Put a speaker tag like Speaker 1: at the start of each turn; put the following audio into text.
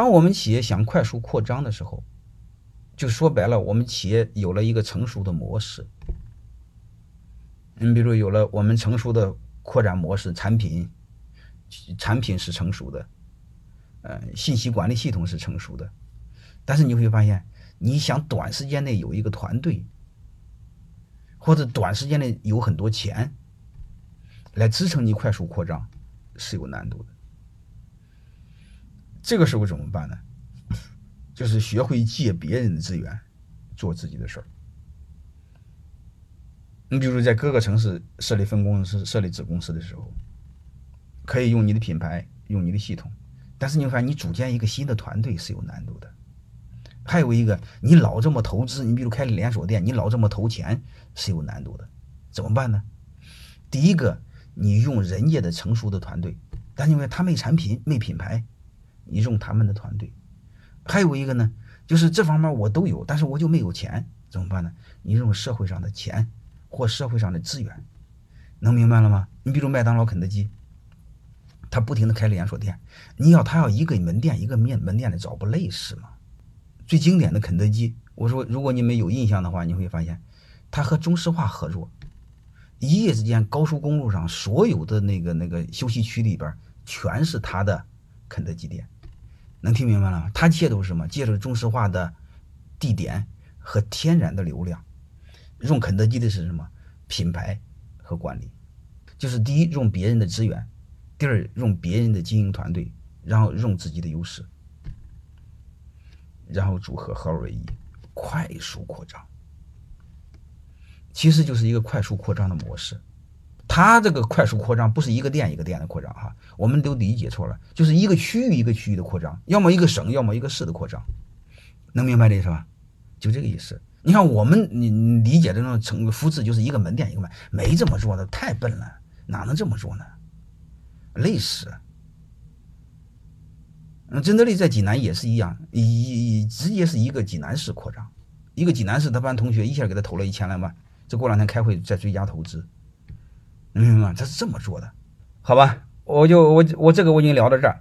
Speaker 1: 当我们企业想快速扩张的时候，就说白了，我们企业有了一个成熟的模式。你比如有了我们成熟的扩展模式，产品产品是成熟的，呃，信息管理系统是成熟的，但是你会发现，你想短时间内有一个团队，或者短时间内有很多钱来支撑你快速扩张，是有难度的。这个时候怎么办呢？就是学会借别人的资源做自己的事儿。你比如在各个城市设立分公司、设立子公司的时候，可以用你的品牌、用你的系统，但是你发现你组建一个新的团队是有难度的。还有一个，你老这么投资，你比如开了连锁店，你老这么投钱是有难度的。怎么办呢？第一个，你用人家的成熟的团队，但因为他没产品、没品牌，你用他们的团队。还有一个呢，就是这方面我都有，但是我就没有钱，怎么办呢？你用社会上的钱。或社会上的资源，能明白了吗？你比如麦当劳、肯德基，他不停的开连锁店，你要他要一个门店一个面门店的找不累是吗？最经典的肯德基，我说如果你们有印象的话，你会发现，他和中石化合作，一夜之间高速公路上所有的那个那个休息区里边全是他的肯德基店，能听明白了吗？他借助什么？借助中石化的地点和天然的流量。用肯德基的是什么品牌和管理？就是第一用别人的资源，第二用别人的经营团队，然后用自己的优势，然后组合合二为一，快速扩张。其实就是一个快速扩张的模式。它这个快速扩张不是一个店一个店的扩张哈，我们都理解错了，就是一个区域一个区域的扩张，要么一个省，要么一个市的扩张，能明白这意思吧？就这个意思。你看，我们你理解的那种成复制，就是一个门店一个门，没这么做的，太笨了，哪能这么做呢？累死！嗯，真德利在济南也是一样，一直接是一个济南市扩张，一个济南市他班同学一下给他投了一千来万，这过两天开会再追加投资，明白吗？他是这么做的，好吧？我就我我这个我已经聊到这儿。